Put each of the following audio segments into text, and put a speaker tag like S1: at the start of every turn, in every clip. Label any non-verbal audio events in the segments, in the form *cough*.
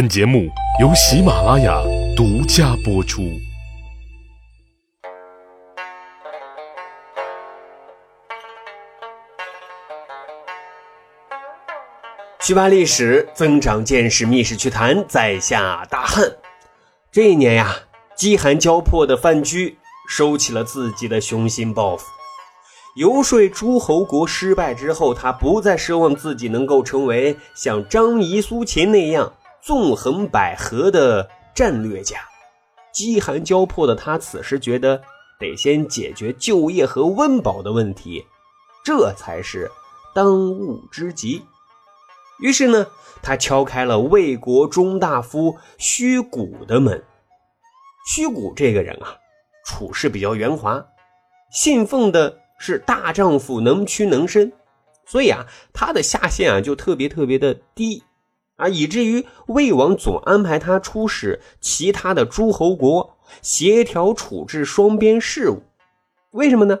S1: 本节目由喜马拉雅独家播出。
S2: 趣扒历史，增长见识，密室趣谈，在下大汉。这一年呀，饥寒交迫的范雎收起了自己的雄心抱负。游说诸侯国失败之后，他不再奢望自己能够成为像张仪、苏秦那样纵横捭阖的战略家。饥寒交迫的他，此时觉得得先解决就业和温饱的问题，这才是当务之急。于是呢，他敲开了魏国中大夫虚谷的门。虚谷这个人啊，处事比较圆滑，信奉的是大丈夫能屈能伸，所以啊，他的下限啊就特别特别的低啊，以至于魏王总安排他出使其他的诸侯国，协调处置双边事务。为什么呢？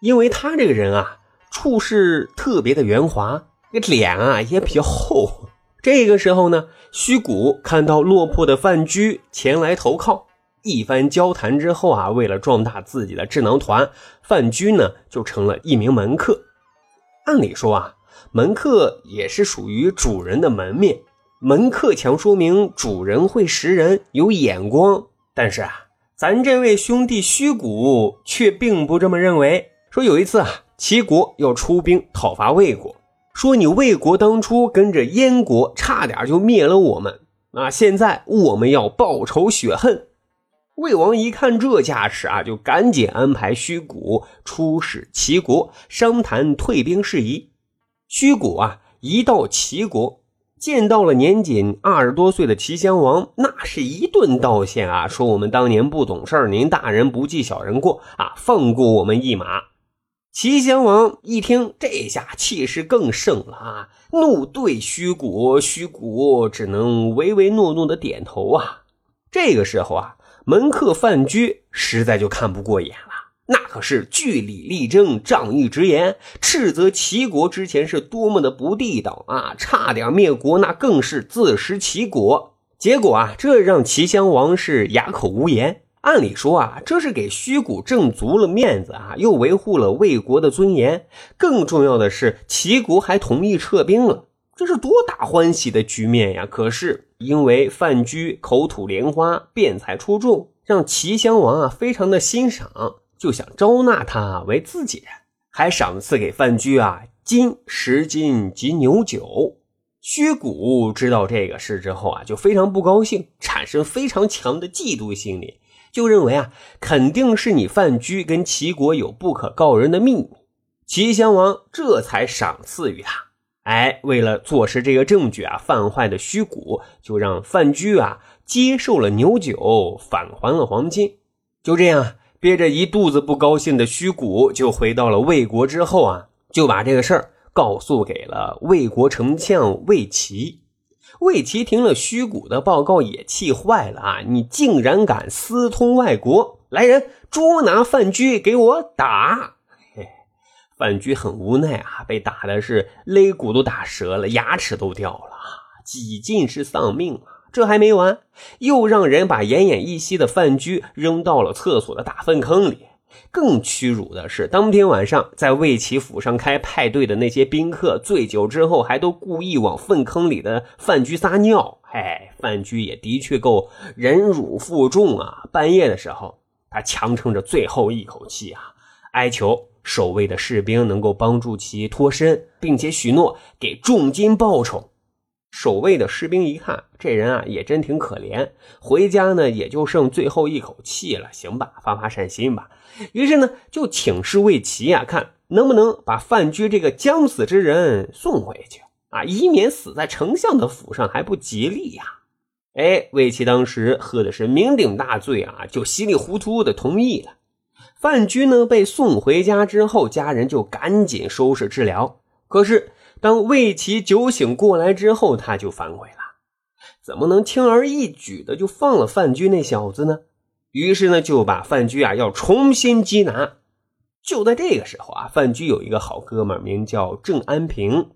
S2: 因为他这个人啊，处事特别的圆滑。这脸啊也比较厚。这个时候呢，虚谷看到落魄的范雎前来投靠，一番交谈之后啊，为了壮大自己的智囊团，范雎呢就成了一名门客。按理说啊，门客也是属于主人的门面，门客强说明主人会识人，有眼光。但是啊，咱这位兄弟虚谷却并不这么认为。说有一次啊，齐国要出兵讨伐魏国。说你魏国当初跟着燕国，差点就灭了我们啊！现在我们要报仇雪恨。魏王一看这架势啊，就赶紧安排虚谷出使齐国，商谈退兵事宜。虚谷啊，一到齐国，见到了年仅二十多岁的齐襄王，那是一顿道歉啊，说我们当年不懂事您大人不计小人过啊，放过我们一马。齐襄王一听这下气势更盛了啊，怒对虚谷，虚谷只能唯唯诺诺的点头啊。这个时候啊，门客范雎实在就看不过眼了，那可是据理力争，仗义直言，斥责齐国之前是多么的不地道啊，差点灭国，那更是自食其果。结果啊，这让齐襄王是哑口无言。按理说啊，这是给虚谷挣足了面子啊，又维护了魏国的尊严。更重要的是，齐国还同意撤兵了，这是多大欢喜的局面呀！可是因为范雎口吐莲花，辩才出众，让齐襄王啊非常的欣赏，就想招纳他为自己人，还赏赐给范雎啊金十斤及牛酒。虚谷知道这个事之后啊，就非常不高兴，产生非常强的嫉妒心理。就认为啊，肯定是你范雎跟齐国有不可告人的秘密，齐襄王这才赏赐于他。哎，为了坐实这个证据啊，范坏的虚谷就让范雎啊接受了牛酒，返还了黄金。就这样，憋着一肚子不高兴的虚谷就回到了魏国之后啊，就把这个事儿告诉给了魏国丞相魏齐。魏齐听了虚谷的报告，也气坏了啊！你竟然敢私通外国！来人，捉拿范雎，给我打！嘿，*laughs* 范雎很无奈啊，被打的是肋骨都打折了，牙齿都掉了，几近是丧命啊！这还没完，又让人把奄奄一息的范雎扔到了厕所的大粪坑里。更屈辱的是，当天晚上在魏齐府上开派对的那些宾客，醉酒之后还都故意往粪坑里的范雎撒尿。哎，范雎也的确够忍辱负重啊！半夜的时候，他强撑着最后一口气啊，哀求守卫的士兵能够帮助其脱身，并且许诺给重金报酬。守卫的士兵一看，这人啊也真挺可怜，回家呢也就剩最后一口气了。行吧，发发善心吧。于是呢，就请示魏齐啊，看能不能把范雎这个将死之人送回去啊，以免死在丞相的府上还不吉利呀。哎，魏齐当时喝的是酩酊大醉啊，就稀里糊涂的同意了。范雎呢被送回家之后，家人就赶紧收拾治疗。可是。当魏齐酒醒过来之后，他就反悔了，怎么能轻而易举的就放了范雎那小子呢？于是呢，就把范雎啊要重新缉拿。就在这个时候啊，范雎有一个好哥们名叫郑安平，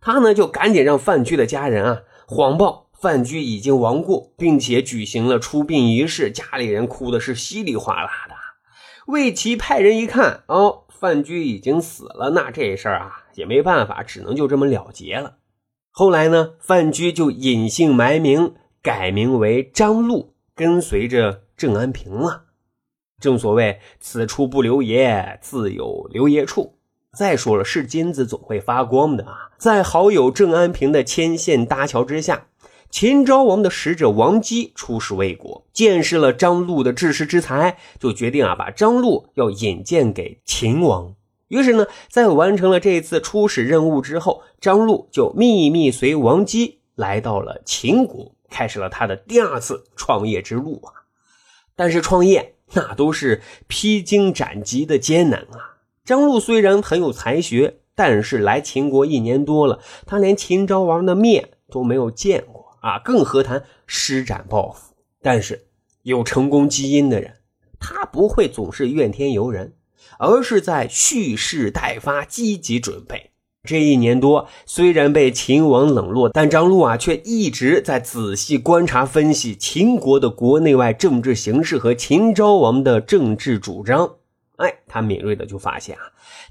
S2: 他呢就赶紧让范雎的家人啊谎报范雎已经亡故，并且举行了出殡仪式，家里人哭的是稀里哗啦的。魏齐派人一看，哦，范雎已经死了，那这事儿啊也没办法，只能就这么了结了。后来呢，范雎就隐姓埋名，改名为张禄，跟随着郑安平了。正所谓此处不留爷，自有留爷处。再说了，是金子总会发光的啊！在好友郑安平的牵线搭桥之下。秦昭王的使者王姬出使魏国，见识了张禄的治世之才，就决定啊把张禄要引荐给秦王。于是呢，在完成了这次出使任务之后，张禄就秘密随王姬来到了秦国，开始了他的第二次创业之路啊。但是创业那都是披荆斩棘的艰难啊。张禄虽然很有才学，但是来秦国一年多了，他连秦昭王的面都没有见过。啊，更何谈施展抱负？但是有成功基因的人，他不会总是怨天尤人，而是在蓄势待发，积极准备。这一年多，虽然被秦王冷落，但张禄啊，却一直在仔细观察分析秦国的国内外政治形势和秦昭王的政治主张。哎，他敏锐的就发现啊，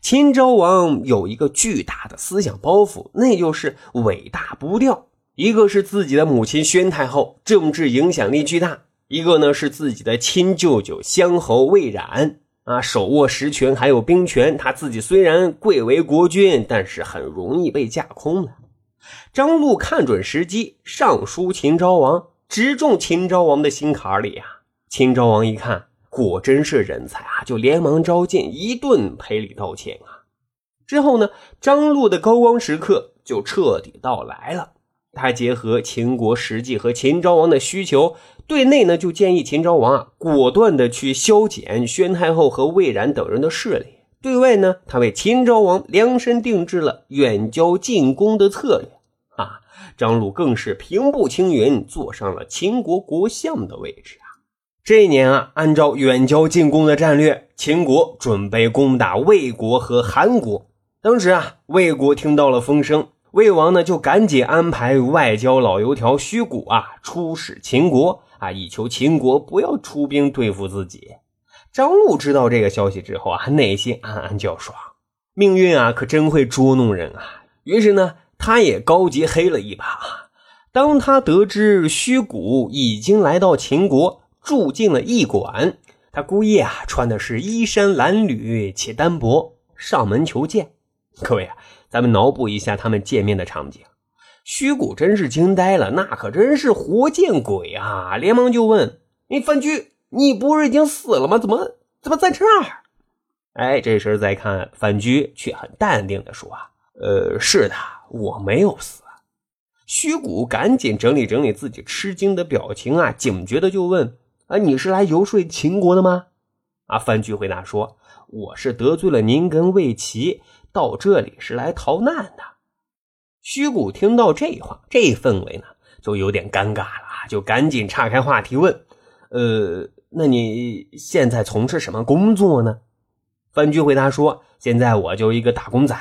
S2: 秦昭王有一个巨大的思想包袱，那就是尾大不掉。一个是自己的母亲宣太后，政治影响力巨大；一个呢是自己的亲舅舅相侯魏冉，啊，手握实权还有兵权。他自己虽然贵为国君，但是很容易被架空的。张禄看准时机，上书秦昭王，直中秦昭王的心坎里啊！秦昭王一看，果真是人才啊，就连忙召见，一顿赔礼道歉啊。之后呢，张禄的高光时刻就彻底到来了。他结合秦国实际和秦昭王的需求，对内呢就建议秦昭王啊果断的去削减宣太后和魏冉等人的势力；对外呢，他为秦昭王量身定制了远交近攻的策略。啊，张鲁更是平步青云，坐上了秦国国相的位置啊。这一年啊，按照远交近攻的战略，秦国准备攻打魏国和韩国。当时啊，魏国听到了风声。魏王呢，就赶紧安排外交老油条虚谷啊出使秦国啊，以求秦国不要出兵对付自己。张禄知道这个消息之后啊，内心暗暗叫爽，命运啊可真会捉弄人啊。于是呢，他也高级黑了一把。当他得知虚谷已经来到秦国，住进了驿馆，他故意啊穿的是衣衫褴褛且单薄，上门求见。各位啊。咱们脑补一下他们见面的场景，虚谷真是惊呆了，那可真是活见鬼啊！连忙就问：“你范雎，你不是已经死了吗？怎么怎么在这儿？”哎，这时再看范雎，却很淡定的说：“啊，呃，是的，我没有死。”虚谷赶紧整理整理自己吃惊的表情啊，警觉的就问：“啊，你是来游说秦国的吗？”啊，范雎回答说：“我是得罪了您跟魏齐。”到这里是来逃难的。虚谷听到这话，这氛围呢就有点尴尬了，就赶紧岔开话题问：“呃，那你现在从事什么工作呢？”范雎回答说：“现在我就一个打工仔。”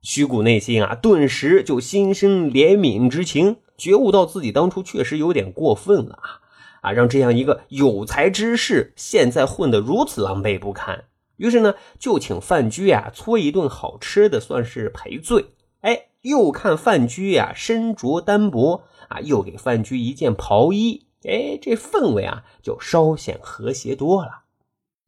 S2: 虚谷内心啊，顿时就心生怜悯之情，觉悟到自己当初确实有点过分了啊！啊，让这样一个有才之士现在混得如此狼狈不堪。于是呢，就请范雎呀搓一顿好吃的，算是赔罪。哎，又看范雎呀身着单薄啊，又给范雎一件袍衣。哎，这氛围啊就稍显和谐多了。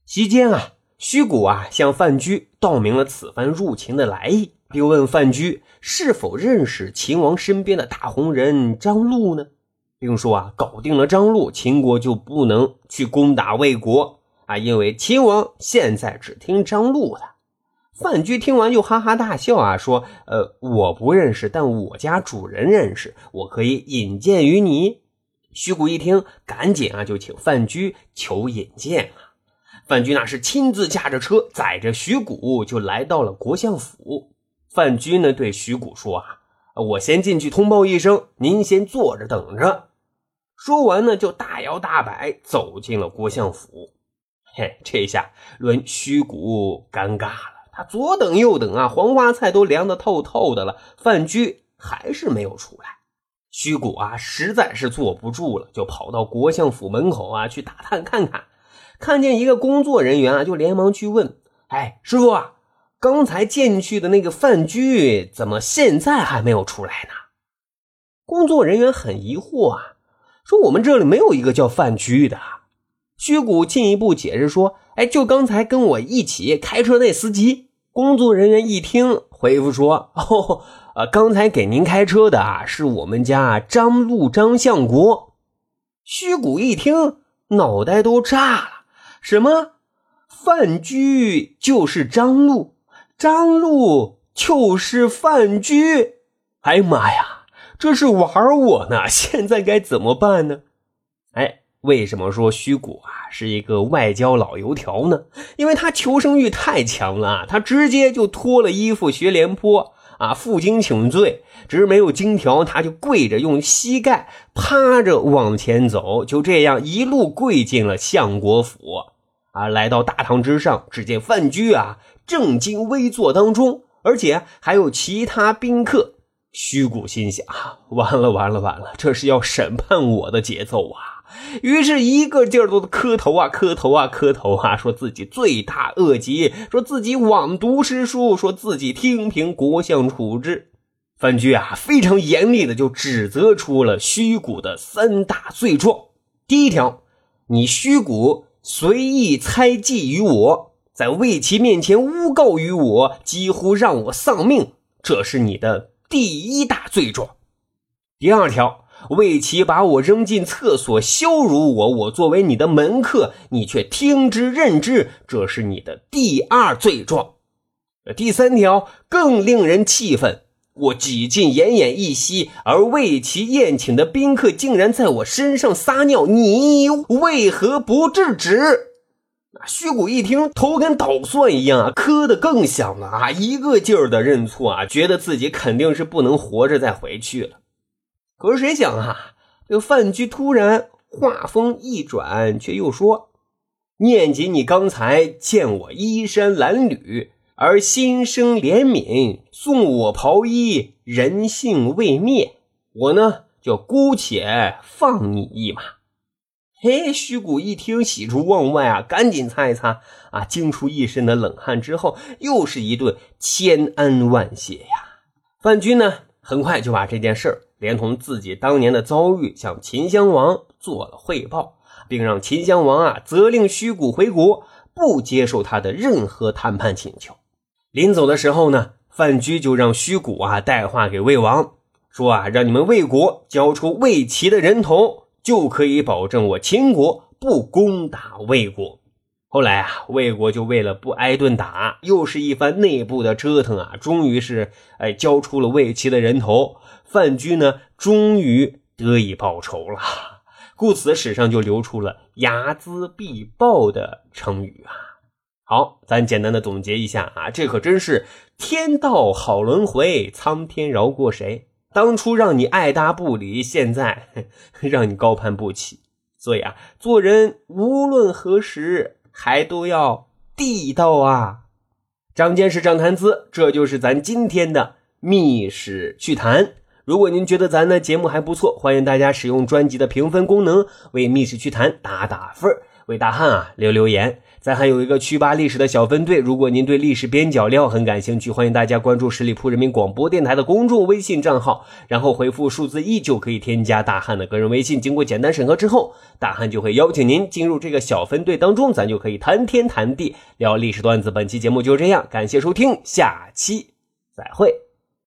S2: 席间啊，虚谷啊向范雎道明了此番入秦的来意，并问范雎是否认识秦王身边的大红人张禄呢，并说啊，搞定了张禄，秦国就不能去攻打魏国。啊，因为秦王现在只听张禄的。范雎听完就哈哈大笑啊，说：“呃，我不认识，但我家主人认识，我可以引荐于你。”徐谷一听，赶紧啊就请范雎求引荐啊。范雎那是亲自驾着车，载着徐谷就来到了国相府。范雎呢对徐谷说：“啊，我先进去通报一声，您先坐着等着。”说完呢，就大摇大摆走进了国相府。嘿，这下轮虚谷尴尬了。他左等右等啊，黄花菜都凉得透透的了，范雎还是没有出来。虚谷啊，实在是坐不住了，就跑到国相府门口啊去打探看看。看见一个工作人员啊，就连忙去问：“哎，师傅啊，刚才进去的那个范雎怎么现在还没有出来呢？”工作人员很疑惑啊，说：“我们这里没有一个叫范雎的。”虚谷进一步解释说：“哎，就刚才跟我一起开车那司机。”工作人员一听，回复说：“哦。”啊，刚才给您开车的啊，是我们家张路张相国。虚谷一听，脑袋都炸了。什么？范雎就是张路，张路就是范雎？哎呀妈呀，这是玩我呢！*laughs* 现在该怎么办呢？为什么说虚谷啊是一个外交老油条呢？因为他求生欲太强了，他直接就脱了衣服学廉颇。啊，负荆请罪，只是没有金条，他就跪着，用膝盖趴着往前走，就这样一路跪进了相国府。啊，来到大堂之上，只见范雎啊正襟危坐当中，而且还有其他宾客。虚谷心想：完了，完了，完了，这是要审判我的节奏啊！于是，一个劲儿都磕头啊，磕头啊，磕头啊，说自己罪大恶极，说自己枉读诗书，说自己听凭国相处置。范雎啊，非常严厉的就指责出了虚谷的三大罪状。第一条，你虚谷随意猜忌于我，在魏齐面前诬告于我，几乎让我丧命，这是你的第一大罪状。第二条。魏齐把我扔进厕所，羞辱我。我作为你的门客，你却听之任之，这是你的第二罪状。第三条更令人气愤：我挤进奄奄一息，而魏齐宴请的宾客竟然在我身上撒尿，你为何不制止？那虚谷一听，头跟捣蒜一样啊，磕得更响了啊，一个劲儿的认错啊，觉得自己肯定是不能活着再回去了。可是谁想啊，这个范雎突然话锋一转，却又说：“念及你刚才见我衣衫褴褛，而心生怜悯，送我袍衣，人性未灭，我呢就姑且放你一马。”嘿，虚谷一听，喜出望外啊，赶紧擦一擦啊，惊出一身的冷汗之后，又是一顿千恩万谢呀。范雎呢，很快就把这件事儿。连同自己当年的遭遇，向秦襄王做了汇报，并让秦襄王啊责令虚谷回国，不接受他的任何谈判请求。临走的时候呢，范雎就让虚谷啊带话给魏王，说啊，让你们魏国交出魏齐的人头，就可以保证我秦国不攻打魏国。后来啊，魏国就为了不挨顿打，又是一番内部的折腾啊，终于是哎交出了魏齐的人头。范雎呢，终于得以报仇了，故此史上就流出了“睚眦必报”的成语啊。好，咱简单的总结一下啊，这可真是天道好轮回，苍天饶过谁？当初让你爱答不理，现在 *laughs* 让你高攀不起。所以啊，做人无论何时还都要地道啊。张坚是张谈资，这就是咱今天的密史趣谈。如果您觉得咱的节目还不错，欢迎大家使用专辑的评分功能为《密室趣谈》打打分为大汉啊留留言。咱还有一个趣吧历史的小分队，如果您对历史边角料很感兴趣，欢迎大家关注十里铺人民广播电台的公众微信账号，然后回复数字一就可以添加大汉的个人微信。经过简单审核之后，大汉就会邀请您进入这个小分队当中，咱就可以谈天谈地聊历史段子。本期节目就这样，感谢收听，下期再会。